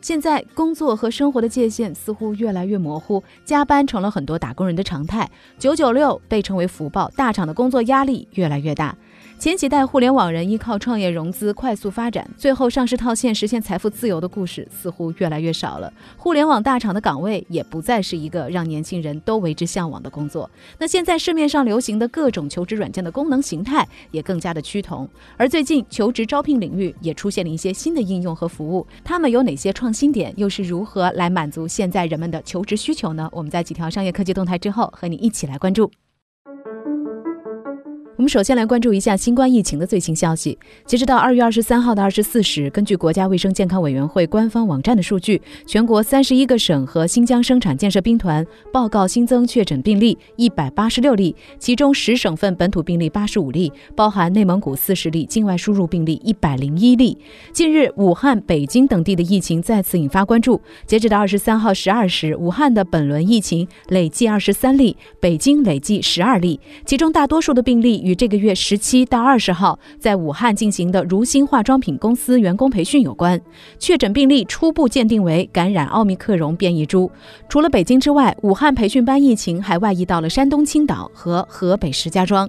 现在工作和生活的界限似乎越来越模糊，加班成了很多打工人的常态，九九六被称为福报，大厂的工作压力越来越大。前几代互联网人依靠创业融资快速发展，最后上市套现实现财富自由的故事似乎越来越少了。互联网大厂的岗位也不再是一个让年轻人都为之向往的工作。那现在市面上流行的各种求职软件的功能形态也更加的趋同，而最近求职招聘领域也出现了一些新的应用和服务，它们有哪些创新点，又是如何来满足现在人们的求职需求呢？我们在几条商业科技动态之后，和你一起来关注。我们首先来关注一下新冠疫情的最新消息。截止到二月二十三号的二十四时，根据国家卫生健康委员会官方网站的数据，全国三十一个省和新疆生产建设兵团报告新增确诊病例一百八十六例，其中十省份本土病例八十五例，包含内蒙古四十例，境外输入病例一百零一例。近日，武汉、北京等地的疫情再次引发关注。截止到二十三号十二时，武汉的本轮疫情累计二十三例，北京累计十二例，其中大多数的病例。与这个月十七到二十号在武汉进行的如新化妆品公司员工培训有关，确诊病例初步鉴定为感染奥密克戎变异株。除了北京之外，武汉培训班疫情还外溢到了山东青岛和河北石家庄。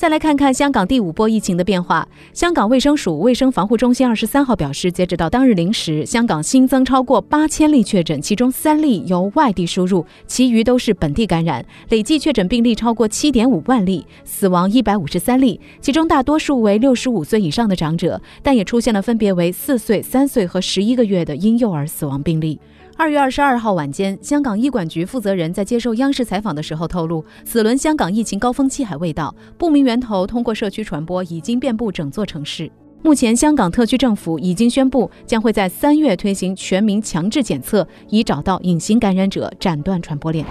再来看看香港第五波疫情的变化。香港卫生署卫生防护中心二十三号表示，截止到当日零时，香港新增超过八千例确诊，其中三例由外地输入，其余都是本地感染。累计确诊病例超过七点五万例，死亡一百五十三例，其中大多数为六十五岁以上的长者，但也出现了分别为四岁、三岁和十一个月的婴幼儿死亡病例。二月二十二号晚间，香港医管局负责人在接受央视采访的时候透露，此轮香港疫情高峰期还未到，不明源头通过社区传播已经遍布整座城市。目前，香港特区政府已经宣布，将会在三月推行全民强制检测，以找到隐形感染者，斩断传播链。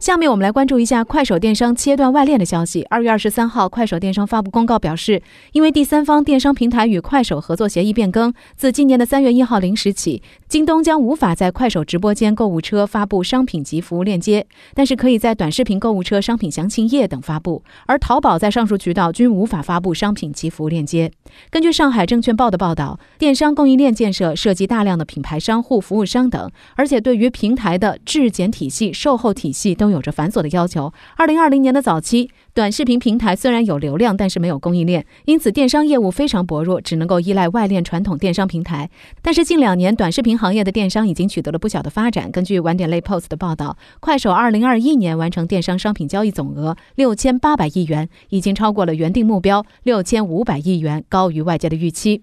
下面我们来关注一下快手电商切断外链的消息。二月二十三号，快手电商发布公告表示，因为第三方电商平台与快手合作协议变更，自今年的三月一号零时起，京东将无法在快手直播间购物车发布商品及服务链接，但是可以在短视频购物车商品详情页等发布。而淘宝在上述渠道均无法发布商品及服务链接。根据上海证券报的报道，电商供应链建设涉及大量的品牌商户、服务商等，而且对于平台的质检体系、售后体系都。有着繁琐的要求。二零二零年的早期，短视频平台虽然有流量，但是没有供应链，因此电商业务非常薄弱，只能够依赖外链传统电商平台。但是近两年，短视频行业的电商已经取得了不小的发展。根据晚点类 Post 的报道，快手二零二一年完成电商商品交易总额六千八百亿元，已经超过了原定目标六千五百亿元，高于外界的预期。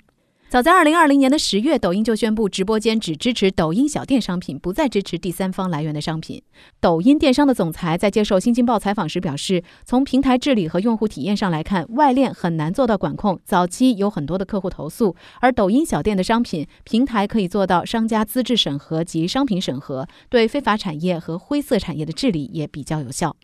早在二零二零年的十月，抖音就宣布直播间只支持抖音小店商品，不再支持第三方来源的商品。抖音电商的总裁在接受《新京报》采访时表示，从平台治理和用户体验上来看，外链很难做到管控。早期有很多的客户投诉，而抖音小店的商品平台可以做到商家资质审核及商品审核，对非法产业和灰色产业的治理也比较有效。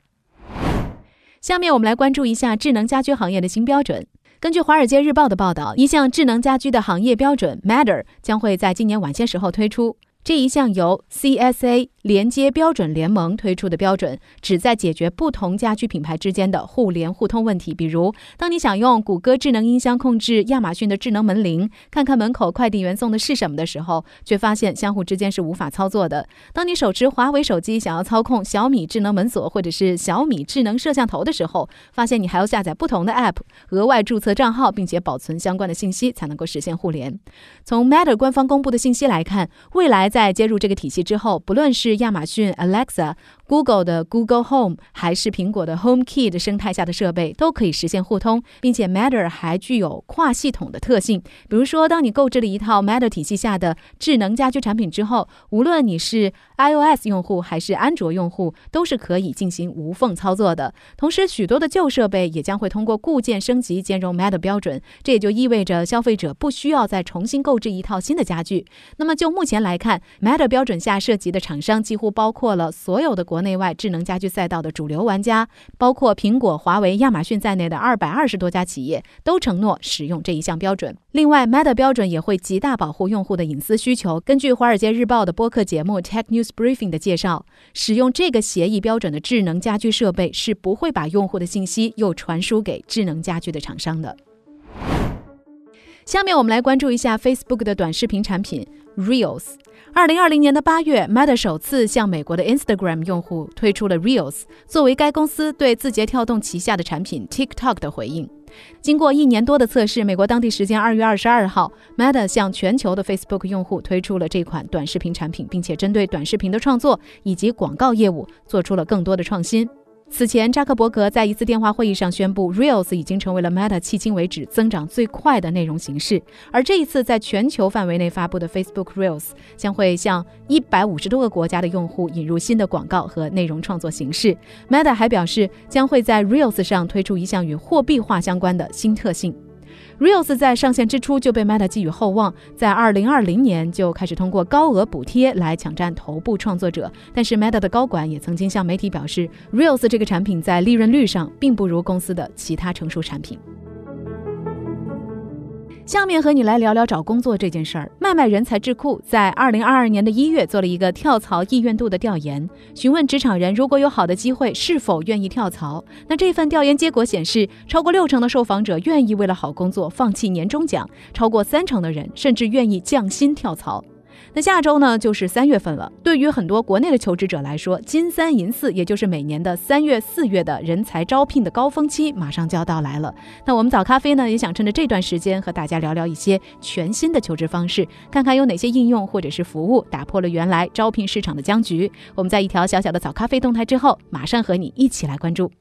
下面我们来关注一下智能家居行业的新标准。根据《华尔街日报》的报道，一项智能家居的行业标准 Matter 将会在今年晚些时候推出。这一项由 CSA 连接标准联盟推出的标准，旨在解决不同家居品牌之间的互联互通问题。比如，当你想用谷歌智能音箱控制亚马逊的智能门铃，看看门口快递员送的是什么的时候，却发现相互之间是无法操作的；当你手持华为手机想要操控小米智能门锁或者是小米智能摄像头的时候，发现你还要下载不同的 App，额外注册账号，并且保存相关的信息，才能够实现互联。从 Matter 官方公布的信息来看，未来在接入这个体系之后，不论是亚马逊 Alexa。Google 的 Google Home 还是苹果的 Home Kit 生态下的设备都可以实现互通，并且 Matter 还具有跨系统的特性。比如说，当你购置了一套 Matter 体系下的智能家居产品之后，无论你是 iOS 用户还是安卓用户，都是可以进行无缝操作的。同时，许多的旧设备也将会通过固件升级兼容 Matter 标准，这也就意味着消费者不需要再重新购置一套新的家具。那么，就目前来看，Matter 标准下涉及的厂商几乎包括了所有的国内外智能家居赛道的主流玩家，包括苹果、华为、亚马逊在内的二百二十多家企业都承诺使用这一项标准。另外，Meta 标准也会极大保护用户的隐私需求。根据《华尔街日报》的播客节目 Tech News Briefing 的介绍，使用这个协议标准的智能家居设备是不会把用户的信息又传输给智能家居的厂商的。下面我们来关注一下 Facebook 的短视频产品 Reels。二零二零年的八月，Meta 首次向美国的 Instagram 用户推出了 Reels，作为该公司对字节跳动旗下的产品 TikTok 的回应。经过一年多的测试，美国当地时间二月二十二号，Meta 向全球的 Facebook 用户推出了这款短视频产品，并且针对短视频的创作以及广告业务做出了更多的创新。此前，扎克伯格在一次电话会议上宣布，Reels 已经成为了 Meta 迄今为止增长最快的内容形式。而这一次在全球范围内发布的 Facebook Reels 将会向一百五十多个国家的用户引入新的广告和内容创作形式。Meta 还表示，将会在 Reels 上推出一项与货币化相关的新特性。Reels 在上线之初就被 Meta 寄予厚望，在二零二零年就开始通过高额补贴来抢占头部创作者。但是 Meta 的高管也曾经向媒体表示，Reels 这个产品在利润率上并不如公司的其他成熟产品。下面和你来聊聊找工作这件事儿。麦麦人才智库在二零二二年的一月做了一个跳槽意愿度的调研，询问职场人如果有好的机会是否愿意跳槽。那这份调研结果显示，超过六成的受访者愿意为了好工作放弃年终奖，超过三成的人甚至愿意降薪跳槽。那下周呢，就是三月份了。对于很多国内的求职者来说，金三银四，也就是每年的三月、四月的人才招聘的高峰期，马上就要到来了。那我们早咖啡呢，也想趁着这段时间和大家聊聊一些全新的求职方式，看看有哪些应用或者是服务打破了原来招聘市场的僵局。我们在一条小小的早咖啡动态之后，马上和你一起来关注。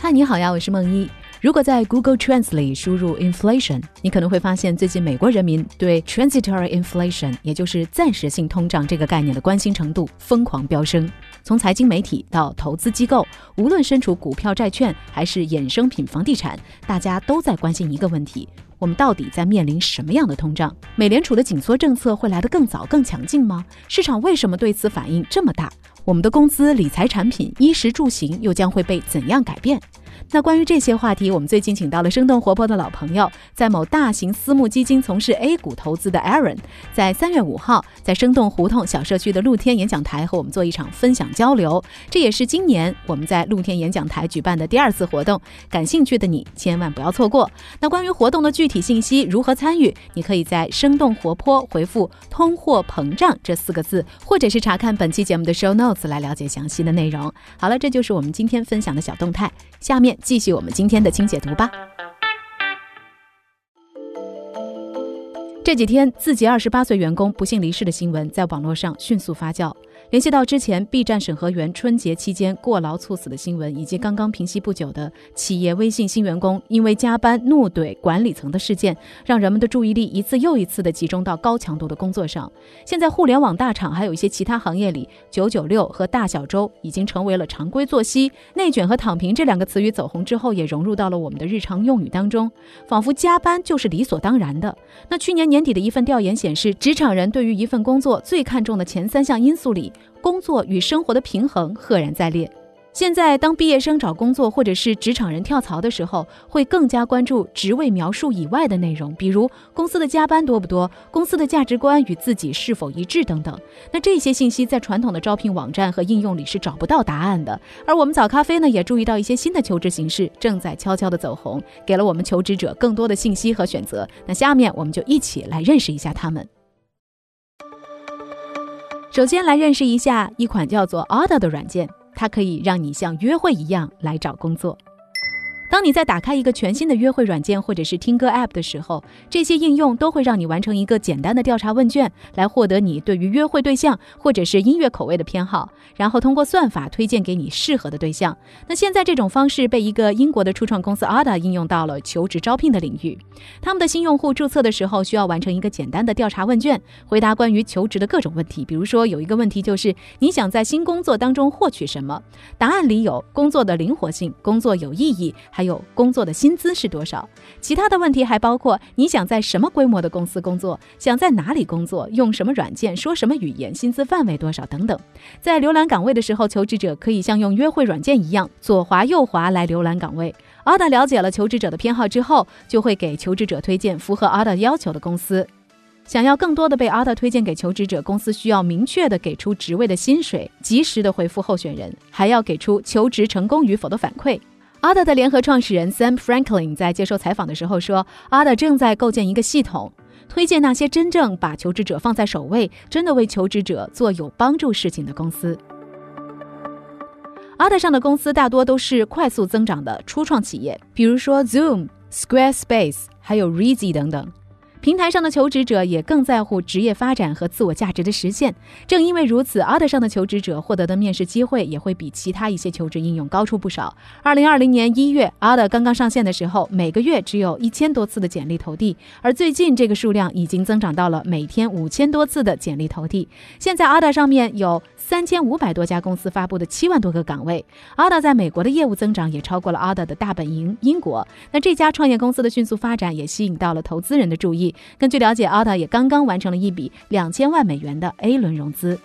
嗨，你好呀，我是梦一。如果在 Google Translate 输入 inflation，你可能会发现最近美国人民对 transitory inflation，也就是暂时性通胀这个概念的关心程度疯狂飙升。从财经媒体到投资机构，无论身处股票、债券还是衍生品、房地产，大家都在关心一个问题：我们到底在面临什么样的通胀？美联储的紧缩政策会来得更早、更强劲吗？市场为什么对此反应这么大？我们的工资、理财产品、衣食住行又将会被怎样改变？那关于这些话题，我们最近请到了生动活泼的老朋友，在某大型私募基金从事 A 股投资的 Aaron，在三月五号在生动胡同小社区的露天演讲台和我们做一场分享交流。这也是今年我们在露天演讲台举办的第二次活动，感兴趣的你千万不要错过。那关于活动的具体信息，如何参与，你可以在生动活泼回复“通货膨胀”这四个字，或者是查看本期节目的 show notes 来了解详细的内容。好了，这就是我们今天分享的小动态，下下面。继续我们今天的清解读吧。这几天，字节二十八岁员工不幸离世的新闻在网络上迅速发酵。联系到之前 B 站审核员春节期间过劳猝死的新闻，以及刚刚平息不久的企业微信新员工因为加班怒怼管理层的事件，让人们的注意力一次又一次地集中到高强度的工作上。现在互联网大厂还有一些其他行业里，九九六和大小周已经成为了常规作息。内卷和躺平这两个词语走红之后，也融入到了我们的日常用语当中，仿佛加班就是理所当然的。那去年年底的一份调研显示，职场人对于一份工作最看重的前三项因素里。工作与生活的平衡赫然在列。现在，当毕业生找工作或者是职场人跳槽的时候，会更加关注职位描述以外的内容，比如公司的加班多不多，公司的价值观与自己是否一致等等。那这些信息在传统的招聘网站和应用里是找不到答案的。而我们早咖啡呢，也注意到一些新的求职形式正在悄悄的走红，给了我们求职者更多的信息和选择。那下面我们就一起来认识一下他们。首先来认识一下一款叫做 Oda 的软件，它可以让你像约会一样来找工作。当你在打开一个全新的约会软件或者是听歌 App 的时候，这些应用都会让你完成一个简单的调查问卷，来获得你对于约会对象或者是音乐口味的偏好，然后通过算法推荐给你适合的对象。那现在这种方式被一个英国的初创公司 Ada 应用到了求职招聘的领域。他们的新用户注册的时候需要完成一个简单的调查问卷，回答关于求职的各种问题。比如说有一个问题就是你想在新工作当中获取什么？答案里有工作的灵活性、工作有意义，还有。工作的薪资是多少。其他的问题还包括你想在什么规模的公司工作，想在哪里工作，用什么软件，说什么语言，薪资范围多少等等。在浏览岗位的时候，求职者可以像用约会软件一样左滑右滑来浏览岗位。阿达了解了求职者的偏好之后，就会给求职者推荐符合阿达要求的公司。想要更多的被阿达推荐给求职者，公司需要明确的给出职位的薪水，及时的回复候选人，还要给出求职成功与否的反馈。Ada 的联合创始人 Sam Franklin 在接受采访的时候说：“：“Ada 正在构建一个系统，推荐那些真正把求职者放在首位，真的为求职者做有帮助事情的公司。” Ada 上的公司大多都是快速增长的初创企业，比如说 Zoom、Squarespace，还有 Reezy 等等。平台上的求职者也更在乎职业发展和自我价值的实现。正因为如此，Other 上的求职者获得的面试机会也会比其他一些求职应用高出不少。二零二零年一月，Other 刚刚上线的时候，每个月只有一千多次的简历投递，而最近这个数量已经增长到了每天五千多次的简历投递。现在，Other 上面有三千五百多家公司发布的七万多个岗位。Other 在美国的业务增长也超过了 Other 的大本营英国。那这家创业公司的迅速发展也吸引到了投资人的注意。根据了解，Alta 也刚刚完成了一笔两千万美元的 A 轮融资。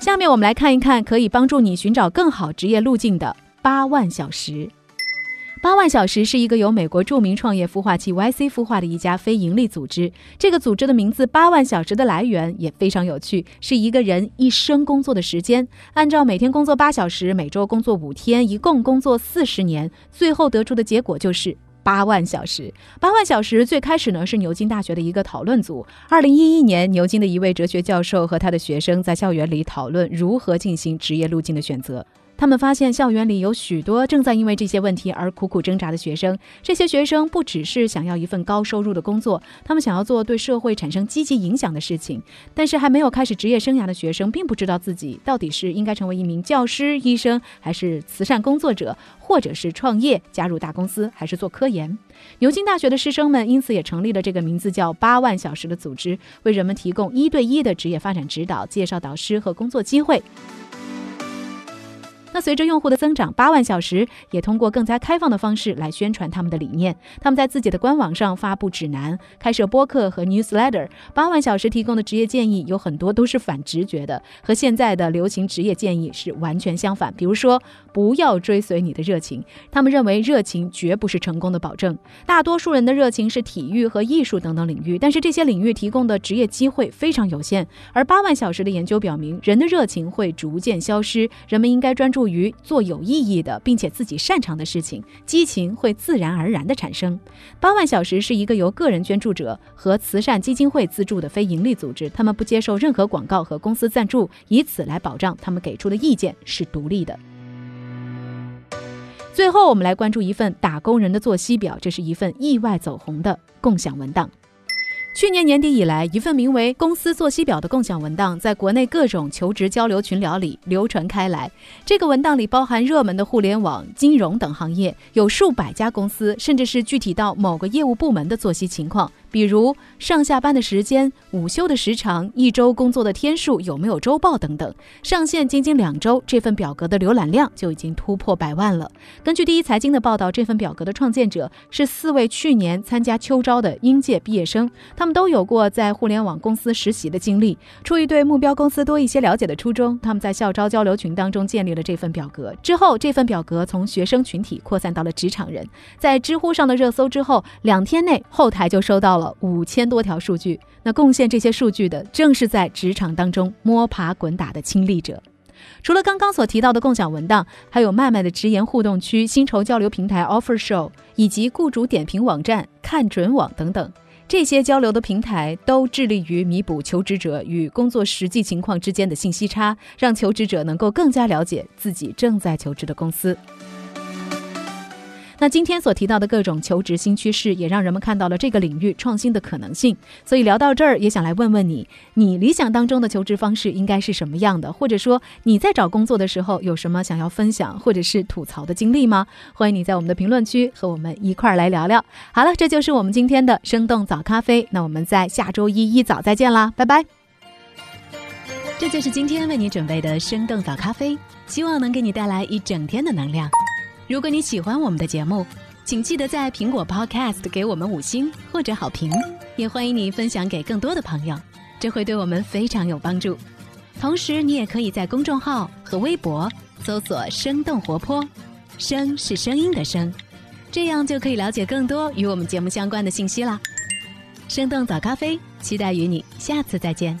下面我们来看一看可以帮助你寻找更好职业路径的八万小时。八万小时是一个由美国著名创业孵化器 YC 孵化的一家非营利组织。这个组织的名字“八万小时”的来源也非常有趣，是一个人一生工作的时间。按照每天工作八小时，每周工作五天，一共工作四十年，最后得出的结果就是。八万小时，八万小时最开始呢是牛津大学的一个讨论组。二零一一年，牛津的一位哲学教授和他的学生在校园里讨论如何进行职业路径的选择。他们发现校园里有许多正在因为这些问题而苦苦挣扎的学生。这些学生不只是想要一份高收入的工作，他们想要做对社会产生积极影响的事情。但是还没有开始职业生涯的学生，并不知道自己到底是应该成为一名教师、医生，还是慈善工作者，或者是创业、加入大公司，还是做科研。牛津大学的师生们因此也成立了这个名字叫“八万小时”的组织，为人们提供一对一的职业发展指导，介绍导师和工作机会。那随着用户的增长，八万小时也通过更加开放的方式来宣传他们的理念。他们在自己的官网上发布指南，开设播客和 newsletter。八万小时提供的职业建议有很多都是反直觉的，和现在的流行职业建议是完全相反。比如说，不要追随你的热情。他们认为热情绝不是成功的保证。大多数人的热情是体育和艺术等等领域，但是这些领域提供的职业机会非常有限。而八万小时的研究表明，人的热情会逐渐消失，人们应该专注。于做有意义的并且自己擅长的事情，激情会自然而然的产生。八万小时是一个由个人捐助者和慈善基金会资助的非营利组织，他们不接受任何广告和公司赞助，以此来保障他们给出的意见是独立的。最后，我们来关注一份打工人的作息表，这是一份意外走红的共享文档。去年年底以来，一份名为“公司作息表”的共享文档在国内各种求职交流群聊里流传开来。这个文档里包含热门的互联网、金融等行业，有数百家公司，甚至是具体到某个业务部门的作息情况。比如上下班的时间、午休的时长、一周工作的天数、有没有周报等等。上线仅仅两周，这份表格的浏览量就已经突破百万了。根据第一财经的报道，这份表格的创建者是四位去年参加秋招的应届毕业生，他们都有过在互联网公司实习的经历。出于对目标公司多一些了解的初衷，他们在校招交流群当中建立了这份表格。之后，这份表格从学生群体扩散到了职场人，在知乎上的热搜之后，两天内后台就收到了。五千多条数据，那贡献这些数据的正是在职场当中摸爬滚打的亲历者。除了刚刚所提到的共享文档，还有麦麦的直言互动区、薪酬交流平台 Offer Show，以及雇主点评网站看准网等等。这些交流的平台都致力于弥补求职者与工作实际情况之间的信息差，让求职者能够更加了解自己正在求职的公司。那今天所提到的各种求职新趋势，也让人们看到了这个领域创新的可能性。所以聊到这儿，也想来问问你：你理想当中的求职方式应该是什么样的？或者说你在找工作的时候有什么想要分享或者是吐槽的经历吗？欢迎你在我们的评论区和我们一块儿来聊聊。好了，这就是我们今天的生动早咖啡。那我们在下周一一早再见啦，拜拜。这就是今天为你准备的生动早咖啡，希望能给你带来一整天的能量。如果你喜欢我们的节目，请记得在苹果 Podcast 给我们五星或者好评，也欢迎你分享给更多的朋友，这会对我们非常有帮助。同时，你也可以在公众号和微博搜索“生动活泼”，声是声音的声，这样就可以了解更多与我们节目相关的信息啦。生动早咖啡，期待与你下次再见。